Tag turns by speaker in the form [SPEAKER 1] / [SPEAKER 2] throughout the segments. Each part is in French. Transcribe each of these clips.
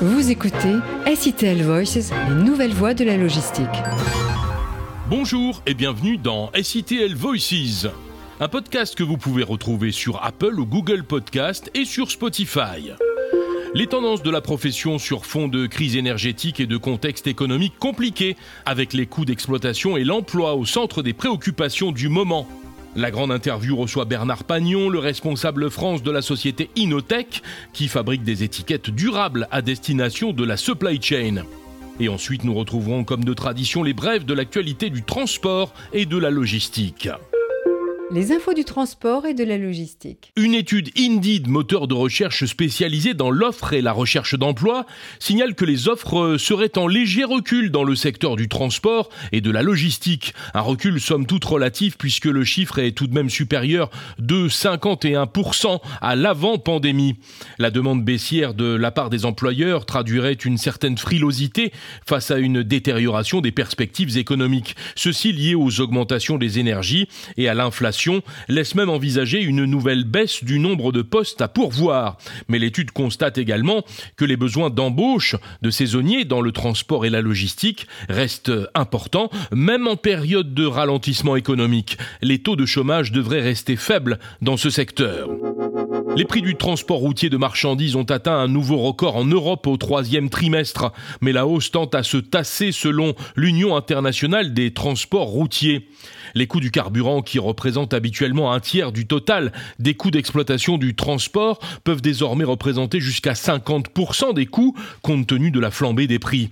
[SPEAKER 1] Vous écoutez SITL Voices, les nouvelles voies de la logistique.
[SPEAKER 2] Bonjour et bienvenue dans SITL Voices, un podcast que vous pouvez retrouver sur Apple ou Google Podcast et sur Spotify. Les tendances de la profession sur fond de crise énergétique et de contexte économique compliqué, avec les coûts d'exploitation et l'emploi au centre des préoccupations du moment. La grande interview reçoit Bernard Pagnon, le responsable France de la société Inotech, qui fabrique des étiquettes durables à destination de la supply chain. Et ensuite, nous retrouverons comme de tradition les brèves de l'actualité du transport et de la logistique.
[SPEAKER 1] Les infos du transport et de la logistique.
[SPEAKER 2] Une étude Indeed, moteur de recherche spécialisé dans l'offre et la recherche d'emploi, signale que les offres seraient en léger recul dans le secteur du transport et de la logistique. Un recul somme toute relatif puisque le chiffre est tout de même supérieur de 51% à l'avant-pandémie. La demande baissière de la part des employeurs traduirait une certaine frilosité face à une détérioration des perspectives économiques. Ceci lié aux augmentations des énergies et à l'inflation laisse même envisager une nouvelle baisse du nombre de postes à pourvoir. Mais l'étude constate également que les besoins d'embauche de saisonniers dans le transport et la logistique restent importants, même en période de ralentissement économique. Les taux de chômage devraient rester faibles dans ce secteur. Les prix du transport routier de marchandises ont atteint un nouveau record en Europe au troisième trimestre, mais la hausse tente à se tasser selon l'Union internationale des transports routiers. Les coûts du carburant, qui représentent habituellement un tiers du total des coûts d'exploitation du transport, peuvent désormais représenter jusqu'à 50% des coûts compte tenu de la flambée des prix.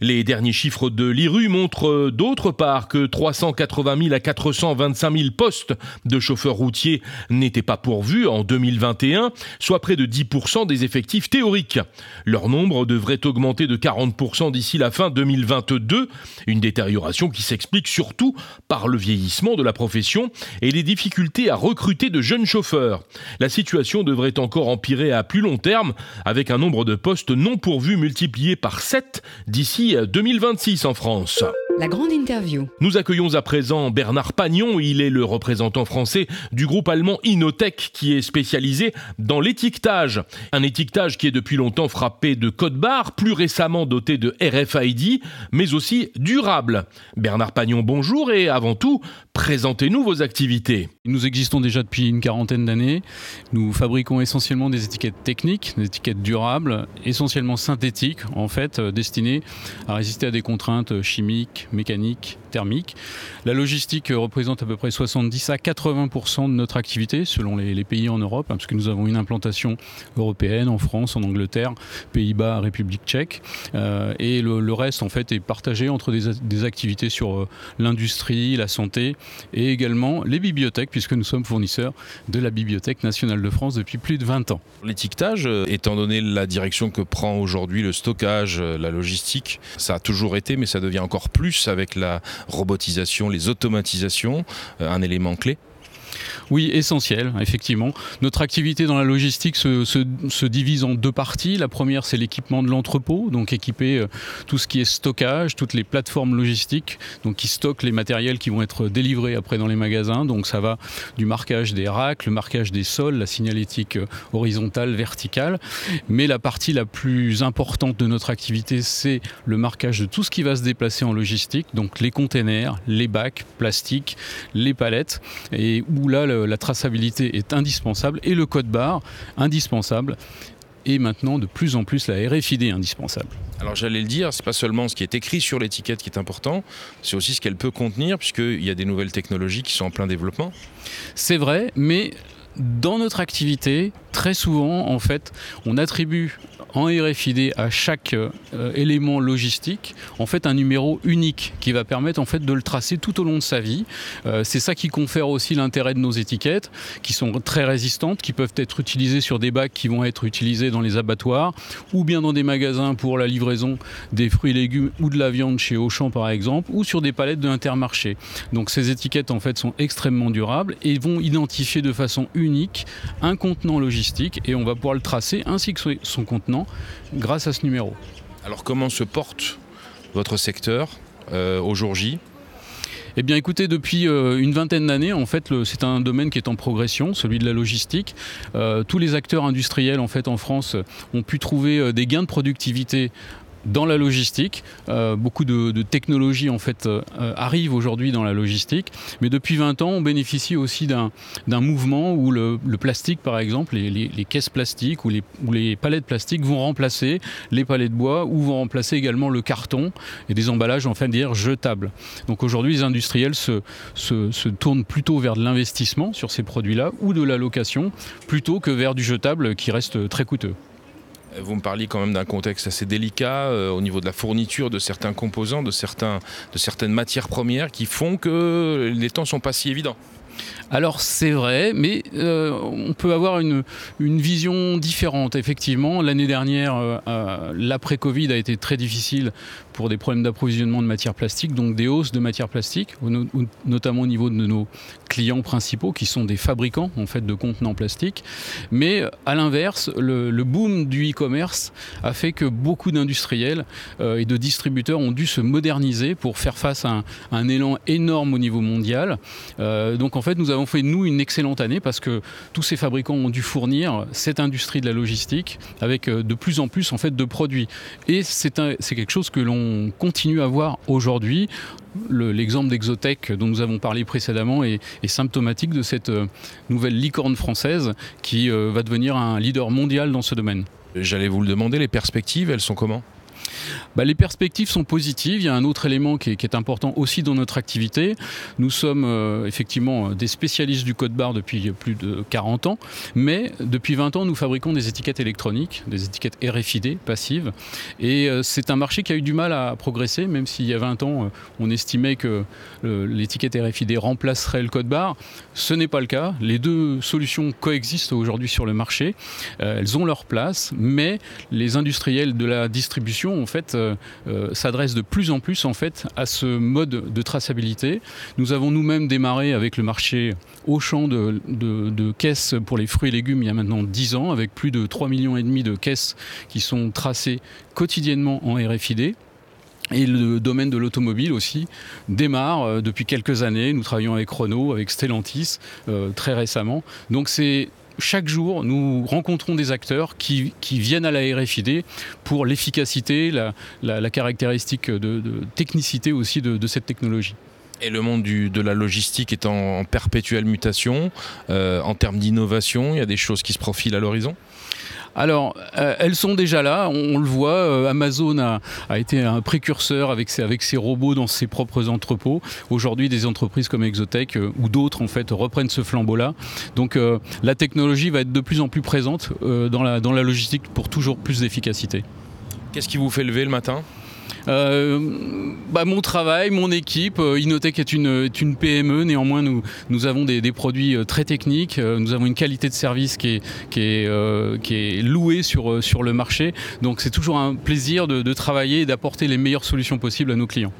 [SPEAKER 2] Les derniers chiffres de l'IRU montrent euh, d'autre part que 380 000 à 425 000 postes de chauffeurs routiers n'étaient pas pourvus en 2021, soit près de 10% des effectifs théoriques. Leur nombre devrait augmenter de 40% d'ici la fin 2022, une détérioration qui s'explique surtout par le vieillissement de la profession et les difficultés à recruter de jeunes chauffeurs. La situation devrait encore empirer à plus long terme avec un nombre de postes non pourvus multiplié par 7 d'ici 2026 en France.
[SPEAKER 1] La grande interview.
[SPEAKER 2] Nous accueillons à présent Bernard Pagnon. Il est le représentant français du groupe allemand Inotech qui est spécialisé dans l'étiquetage. Un étiquetage qui est depuis longtemps frappé de code barre, plus récemment doté de RFID, mais aussi durable. Bernard Pagnon, bonjour et avant tout, présentez-nous vos activités.
[SPEAKER 3] Nous existons déjà depuis une quarantaine d'années. Nous fabriquons essentiellement des étiquettes techniques, des étiquettes durables, essentiellement synthétiques, en fait, euh, destinées à résister à des contraintes chimiques, mécaniques, thermiques. La logistique représente à peu près 70 à 80% de notre activité selon les, pays en Europe, hein, parce que nous avons une implantation européenne en France, en Angleterre, Pays-Bas, République tchèque. Euh, et le, reste, en fait, est partagé entre des, activités sur euh, l'industrie, la santé et également les bibliothèques, puisque nous sommes fournisseurs de la Bibliothèque nationale de France depuis plus de 20 ans.
[SPEAKER 4] L'étiquetage, euh, étant donné la direction que prend aujourd'hui le stockage, la logistique, ça a toujours été, mais ça devient encore plus avec la robotisation, les automatisations, euh, un élément clé
[SPEAKER 3] oui, essentiel, effectivement. Notre activité dans la logistique se, se, divise en deux parties. La première, c'est l'équipement de l'entrepôt, donc équiper euh, tout ce qui est stockage, toutes les plateformes logistiques, donc qui stockent les matériels qui vont être délivrés après dans les magasins. Donc ça va du marquage des racks, le marquage des sols, la signalétique euh, horizontale, verticale. Mais la partie la plus importante de notre activité, c'est le marquage de tout ce qui va se déplacer en logistique, donc les containers, les bacs plastiques, les palettes, et là, la traçabilité est indispensable et le code barre indispensable et maintenant de plus en plus la RFID indispensable.
[SPEAKER 4] Alors j'allais le dire, c'est pas seulement ce qui est écrit sur l'étiquette qui est important, c'est aussi ce qu'elle peut contenir puisqu'il y a des nouvelles technologies qui sont en plein développement.
[SPEAKER 3] C'est vrai, mais dans notre activité, très souvent, en fait, on attribue en RFID à chaque euh, élément logistique en fait un numéro unique qui va permettre en fait de le tracer tout au long de sa vie. Euh, c'est ça qui confère aussi l'intérêt de nos étiquettes qui sont très résistantes, qui peuvent être utilisées sur des bacs qui vont être utilisés dans les abattoirs ou bien dans des magasins pour la livraison des fruits et légumes ou de la viande chez Auchan par exemple ou sur des palettes de Intermarché. Donc ces étiquettes en fait sont extrêmement durables et vont identifier de façon unique un contenant logistique et on va pouvoir le tracer ainsi que son contenant grâce à ce numéro.
[SPEAKER 4] Alors comment se porte votre secteur euh, au jour J?
[SPEAKER 3] Eh bien, écoutez, depuis euh, une vingtaine d'années, en fait, c'est un domaine qui est en progression, celui de la logistique. Euh, tous les acteurs industriels, en fait, en France, ont pu trouver euh, des gains de productivité dans la logistique. Euh, beaucoup de, technologies en fait euh, arrivent aujourd'hui dans la logistique, mais depuis 20 ans, on bénéficie aussi d'un mouvement où le, plastique, par exemple, les, caisses plastiques ou les, palettes plastiques vont remplacer les palettes de bois ou vont remplacer également le carton et des emballages en de dire jetables. Donc aujourd'hui, les industriels se, se, se tournent plutôt vers de l'investissement sur ces produits-là ou de la location plutôt que vers du jetable qui reste très coûteux.
[SPEAKER 4] Vous me parliez quand même d'un contexte assez délicat euh, au niveau de la fourniture de certains composants, de, certains, de certaines matières premières qui font que les temps sont pas si évidents.
[SPEAKER 3] Alors c'est vrai, mais euh, on peut avoir une, vision différente. Effectivement, l'année dernière, euh, euh, l'après-Covid a été très difficile pour des problèmes d'approvisionnement de matières plastiques, donc des hausses de matières plastiques, notamment au niveau de nos clients principaux, qui sont des fabricants en fait de contenants plastiques. Mais à l'inverse, le, boom du e-commerce a fait que beaucoup d'industriels et de distributeurs ont dû se moderniser pour faire face à un, à un élan énorme au niveau mondial. Donc en fait, nous avons fait nous une excellente année parce que tous ces fabricants ont dû fournir cette industrie de la logistique avec euh, de plus en plus en fait de produits. Et c'est quelque chose que l'on continue à voir aujourd'hui. L'exemple le, d'Exotech dont nous avons parlé précédemment est, est, symptomatique de cette euh, nouvelle licorne française qui euh, va devenir un leader mondial dans ce domaine.
[SPEAKER 4] J'allais vous le demander, les perspectives, elles sont comment?
[SPEAKER 3] Bah, les perspectives sont positives. Il y a un autre élément qui est, important aussi dans notre activité. Nous sommes euh, effectivement des spécialistes du code barre depuis plus de 40 ans, mais depuis 20 ans, nous fabriquons des étiquettes électroniques, des étiquettes RFID passives. Et euh, c'est un marché qui a eu du mal à progresser, même s'il y a 20 ans, euh, on estimait que euh, l'étiquette RFID remplacerait le code barre. Ce n'est pas le cas. Les deux solutions coexistent aujourd'hui sur le marché. Euh, elles ont leur place, mais les industriels de la distribution, en euh, euh, s'adresse de plus en plus en fait à ce mode de traçabilité. Nous avons nous-mêmes démarré avec le marché au champ de, de, caisses pour les fruits et légumes il y a maintenant 10 ans, avec plus de 3 millions et demi de caisses qui sont tracées quotidiennement en RFID. Et le domaine de l'automobile aussi démarre euh, depuis quelques années. Nous travaillons avec Renault, avec Stellantis très récemment. Donc c'est chaque jour, nous rencontrons des acteurs qui, viennent à la RFID pour l'efficacité, la, caractéristique de, technicité aussi de, cette technologie.
[SPEAKER 4] Et le monde de la logistique est en, en perpétuelle mutation. Euh, en termes d'innovation, il y a des choses qui se profilent à l'horizon?
[SPEAKER 3] Alors, euh, elles sont déjà là, on, le voit, euh, Amazon a, été un précurseur avec ses, robots dans ses propres entrepôts. Aujourd'hui, des entreprises comme Exotech euh, ou d'autres en fait reprennent ce flambeau-là. Donc la technologie va être de plus en plus présente dans, la, logistique pour toujours plus d'efficacité.
[SPEAKER 4] Qu'est-ce qui vous fait lever le matin?
[SPEAKER 3] Bah, mon travail, mon équipe. Euh, Inotech est une, est une PME, néanmoins nous, nous avons des, des, produits euh, très techniques, nous avons une qualité de service qui est, qui est, euh, qui est louée sur, sur le marché. Donc c'est toujours un plaisir de, de travailler et d'apporter les meilleures solutions possibles à nos clients.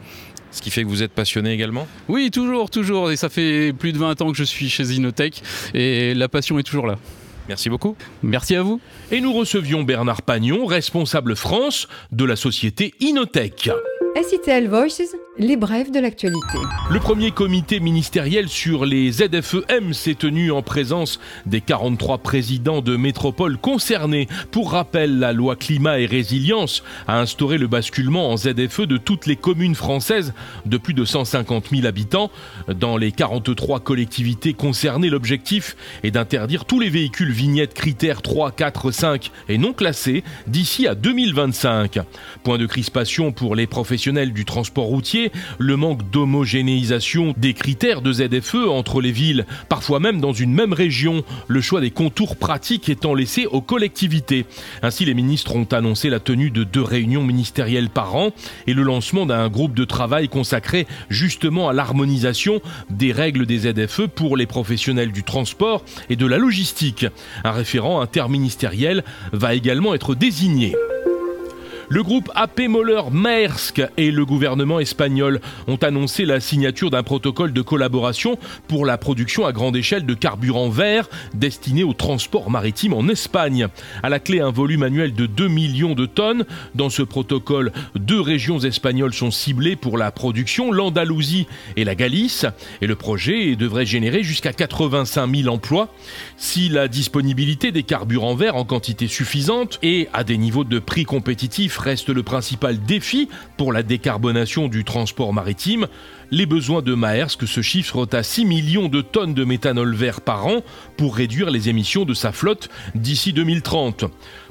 [SPEAKER 4] Ce qui fait que vous êtes passionné également?
[SPEAKER 3] Oui, toujours, toujours. Et ça fait plus de 20 ans que je suis chez Inotech et la passion est toujours là.
[SPEAKER 4] Merci beaucoup.
[SPEAKER 3] Merci à vous.
[SPEAKER 2] Et nous recevions Bernard Pagnon, responsable France de la société Inotech.
[SPEAKER 1] SITL Voices, les brèves de l'actualité.
[SPEAKER 2] Le premier comité ministériel sur les ZFEM s'est tenu en présence des 43 présidents de métropoles concernés. Pour rappel, la loi climat et résilience a instauré le basculement en ZFE de toutes les communes françaises de plus de 150 000 habitants. Dans les 43 collectivités concernées, l'objectif est d'interdire tous les véhicules vignettes critères 3, 4, 5 et non classés d'ici à 2025. Point de crispation pour les professionnels du transport routier, le manque d'homogénéisation des critères de ZFE entre les villes, parfois même dans une même région, le choix des contours pratiques étant laissé aux collectivités. Ainsi, les ministres ont annoncé la tenue de deux réunions ministérielles par an et le lancement d'un groupe de travail consacré justement à l'harmonisation des règles des ZFE pour les professionnels du transport et de la logistique. Un référent interministériel va également être désigné. Le groupe AP Moller Maersk et le gouvernement espagnol ont annoncé la signature d'un protocole de collaboration pour la production à grande échelle de carburant vert destiné au transport maritime en Espagne. À la clé, un volume annuel de 2 millions de tonnes. Dans ce protocole, deux régions espagnoles sont ciblées pour la production, l'Andalousie et la Galice. Et le projet devrait générer jusqu'à 85 000 emplois. Si la disponibilité des carburants verts en quantité suffisante et à des niveaux de prix compétitifs reste le principal défi pour la décarbonation du transport maritime. Les besoins de Maersk se chiffrent à 6 millions de tonnes de méthanol vert par an pour réduire les émissions de sa flotte d'ici 2030.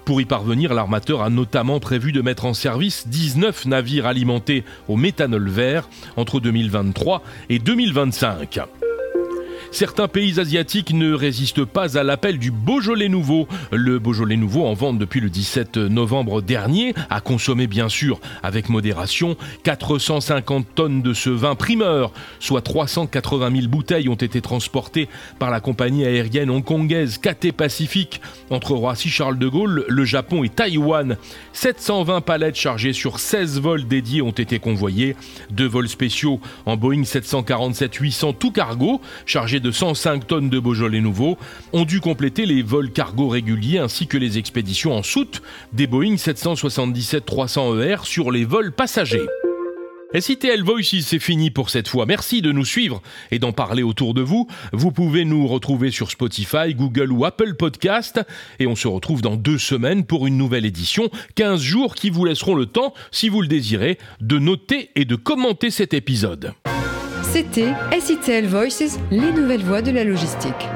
[SPEAKER 2] Pour y parvenir, l'armateur a notamment prévu de mettre en service 19 navires alimentés au méthanol vert entre 2023 et 2025. Certains pays asiatiques ne résistent pas à l'appel du Beaujolais nouveau. Le Beaujolais nouveau en vente depuis le 17 novembre dernier, a consommé bien sûr avec modération, 450 tonnes de ce vin primeur, soit 380 000 bouteilles ont été transportées par la compagnie aérienne hongkongaise KT Pacific entre Roissy-Charles de Gaulle, le Japon et Taïwan. 720 palettes chargées sur 16 vols dédiés ont été convoyées. Deux vols spéciaux en Boeing 747-800 tout cargo de 105 tonnes de Beaujolais nouveau ont dû compléter les vols cargo réguliers ainsi que les expéditions en soute des Boeing 777-300ER sur les vols passagers. SITL Voices, c'est fini pour cette fois. Merci de nous suivre et d'en parler autour de vous. Vous pouvez nous retrouver sur Spotify, Google ou Apple Podcast. Et on se retrouve dans deux semaines pour une nouvelle édition. 15 jours qui vous laisseront le temps, si vous le désirez, de noter et de commenter cet épisode.
[SPEAKER 1] C'était SITL Voices, les nouvelles voies de la logistique.